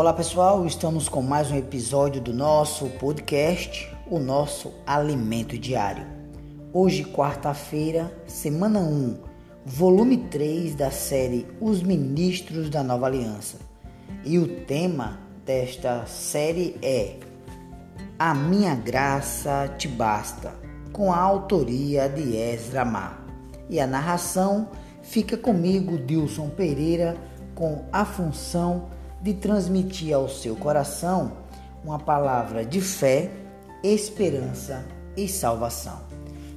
Olá pessoal, estamos com mais um episódio do nosso podcast, o nosso alimento diário. Hoje, quarta-feira, semana 1, volume 3 da série Os Ministros da Nova Aliança. E o tema desta série é A Minha Graça Te Basta, com a autoria de Ezra Mar. E a narração fica comigo, Dilson Pereira, com a função de transmitir ao seu coração uma palavra de fé, esperança e salvação.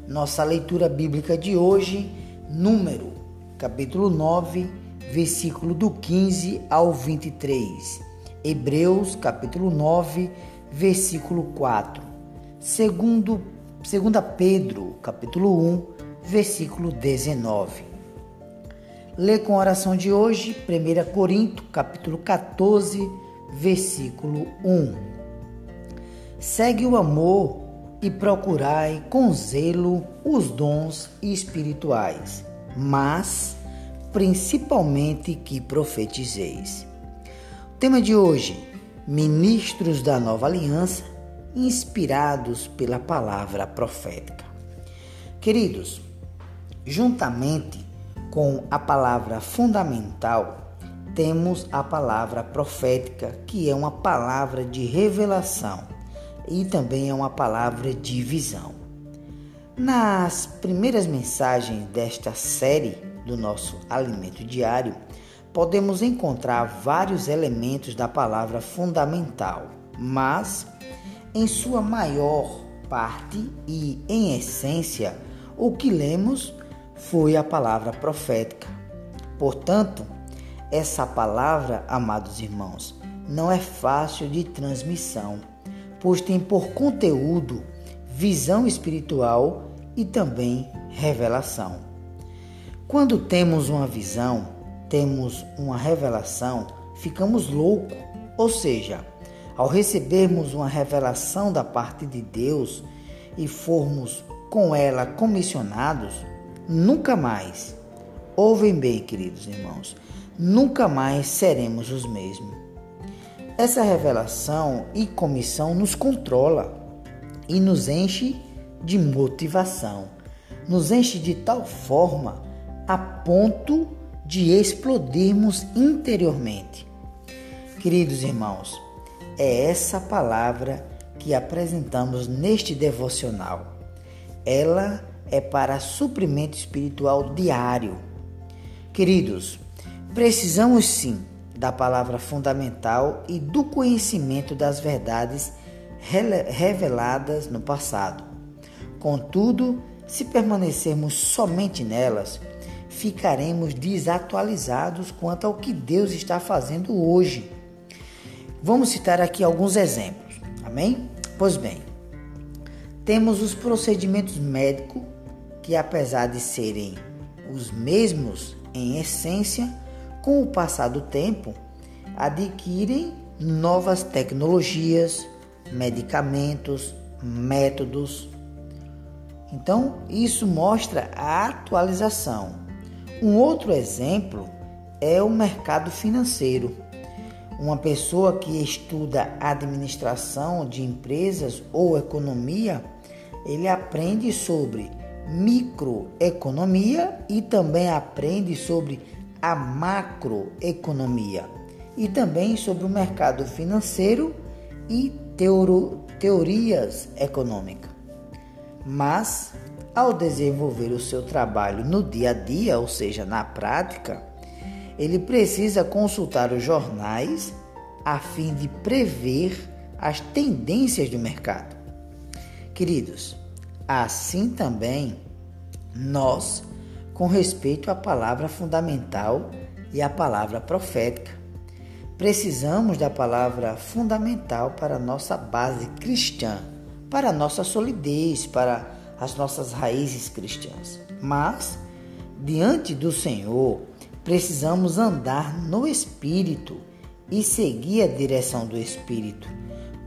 Nossa leitura bíblica de hoje, número, capítulo 9, versículo do 15 ao 23. Hebreus, capítulo 9, versículo 4. Segundo, segunda Pedro, capítulo 1, versículo 19. Lê com a oração de hoje, 1 Corinto, capítulo 14, versículo 1. Segue o amor e procurai com zelo os dons espirituais, mas principalmente que profetizeis. O tema de hoje: Ministros da Nova Aliança, inspirados pela palavra profética. Queridos, juntamente com a palavra fundamental, temos a palavra profética, que é uma palavra de revelação e também é uma palavra de visão. Nas primeiras mensagens desta série do nosso alimento diário, podemos encontrar vários elementos da palavra fundamental, mas em sua maior parte e em essência, o que lemos foi a palavra profética. Portanto, essa palavra, amados irmãos, não é fácil de transmissão, pois tem por conteúdo visão espiritual e também revelação. Quando temos uma visão, temos uma revelação, ficamos loucos, ou seja, ao recebermos uma revelação da parte de Deus e formos com ela comissionados, nunca mais, ouvem bem, queridos irmãos, nunca mais seremos os mesmos. Essa revelação e comissão nos controla e nos enche de motivação, nos enche de tal forma a ponto de explodirmos interiormente. Queridos irmãos, é essa palavra que apresentamos neste devocional. Ela é para suprimento espiritual diário. Queridos, precisamos sim da palavra fundamental e do conhecimento das verdades reveladas no passado. Contudo, se permanecermos somente nelas, ficaremos desatualizados quanto ao que Deus está fazendo hoje. Vamos citar aqui alguns exemplos, amém? Pois bem, temos os procedimentos médicos que, apesar de serem os mesmos em essência, com o passar do tempo, adquirem novas tecnologias, medicamentos, métodos. Então, isso mostra a atualização. Um outro exemplo é o mercado financeiro. Uma pessoa que estuda administração de empresas ou economia, ele aprende sobre microeconomia e também aprende sobre a macroeconomia e também sobre o mercado financeiro e teoro, teorias econômicas. Mas, ao desenvolver o seu trabalho no dia a dia, ou seja, na prática, ele precisa consultar os jornais a fim de prever as tendências do mercado. Queridos, Assim também nós, com respeito à palavra fundamental e à palavra profética, precisamos da palavra fundamental para a nossa base cristã, para a nossa solidez, para as nossas raízes cristãs. Mas, diante do Senhor, precisamos andar no Espírito e seguir a direção do Espírito,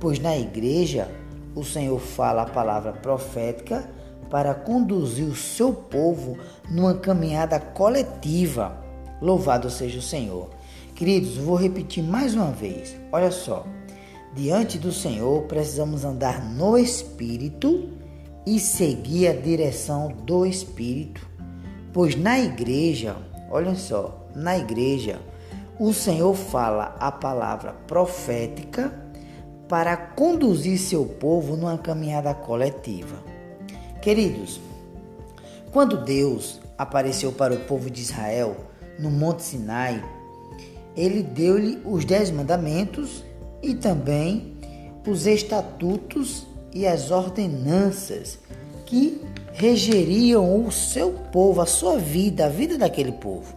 pois na igreja o Senhor fala a palavra profética para conduzir o seu povo numa caminhada coletiva. Louvado seja o Senhor. Queridos, vou repetir mais uma vez. Olha só. Diante do Senhor, precisamos andar no Espírito e seguir a direção do Espírito. Pois na igreja, olha só, na igreja, o Senhor fala a palavra profética para conduzir seu povo numa caminhada coletiva. Queridos, quando Deus apareceu para o povo de Israel no Monte Sinai, ele deu-lhe os dez mandamentos e também os estatutos e as ordenanças que regeriam o seu povo, a sua vida, a vida daquele povo.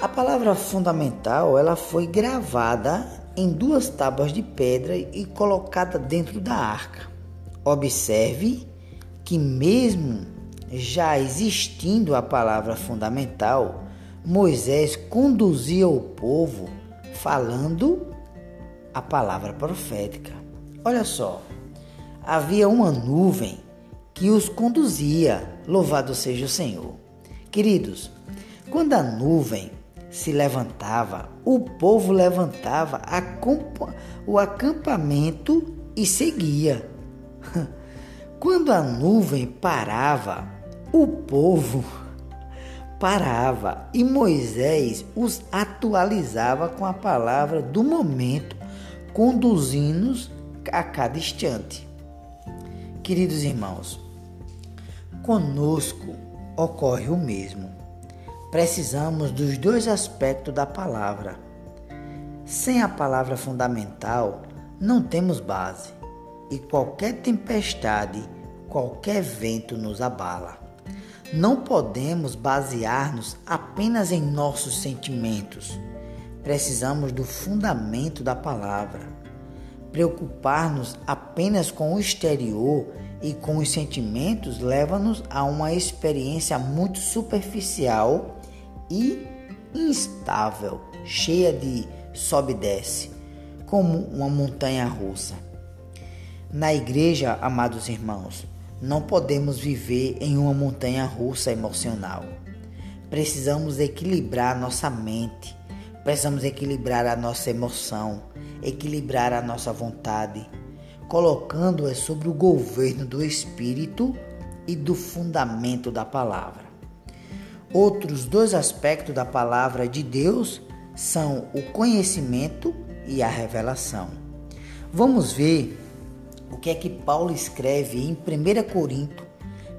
A palavra fundamental, ela foi gravada em duas tábuas de pedra e colocada dentro da arca. Observe que mesmo já existindo a palavra fundamental, Moisés conduzia o povo falando a palavra profética. Olha só, havia uma nuvem que os conduzia, louvado seja o Senhor. Queridos, quando a nuvem se levantava, o povo levantava o acampamento e seguia. Quando a nuvem parava, o povo parava e Moisés os atualizava com a palavra do momento, conduzindo-os a cada instante. Queridos irmãos, conosco ocorre o mesmo. Precisamos dos dois aspectos da palavra. Sem a palavra fundamental, não temos base e qualquer tempestade, qualquer vento nos abala. Não podemos basear-nos apenas em nossos sentimentos. Precisamos do fundamento da palavra. Preocupar-nos apenas com o exterior e com os sentimentos leva-nos a uma experiência muito superficial e instável, cheia de sobe e desce, como uma montanha russa. Na igreja, amados irmãos, não podemos viver em uma montanha russa emocional. Precisamos equilibrar nossa mente, precisamos equilibrar a nossa emoção, equilibrar a nossa vontade, colocando-a sobre o governo do Espírito e do fundamento da palavra. Outros dois aspectos da palavra de Deus são o conhecimento e a revelação. Vamos ver o que é que Paulo escreve em 1 Corinto,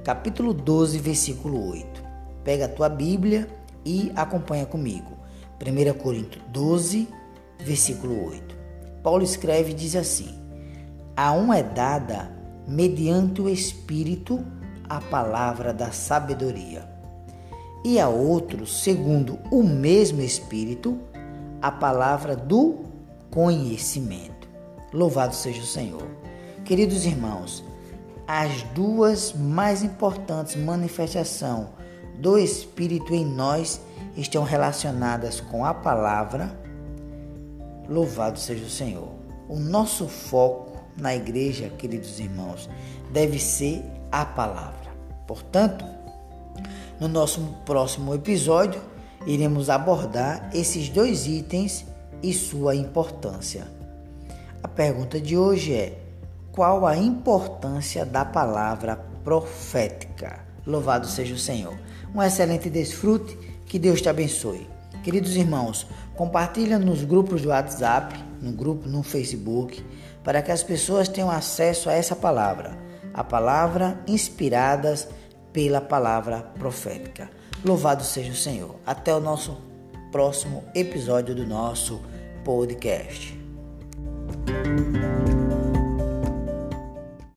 capítulo 12, versículo 8. Pega a tua Bíblia e acompanha comigo. 1 Corinto 12, versículo 8. Paulo escreve e diz assim: A um é dada, mediante o Espírito, a palavra da sabedoria, e a outro, segundo o mesmo Espírito, a palavra do conhecimento. Louvado seja o Senhor. Queridos irmãos, as duas mais importantes manifestações do Espírito em nós estão relacionadas com a palavra. Louvado seja o Senhor. O nosso foco na igreja, queridos irmãos, deve ser a palavra. Portanto, no nosso próximo episódio, iremos abordar esses dois itens e sua importância. A pergunta de hoje é: qual a importância da palavra profética. Louvado seja o Senhor. Um excelente desfrute, que Deus te abençoe. Queridos irmãos, compartilha nos grupos do WhatsApp, no grupo no Facebook, para que as pessoas tenham acesso a essa palavra, a palavra inspiradas pela palavra profética. Louvado seja o Senhor. Até o nosso próximo episódio do nosso podcast.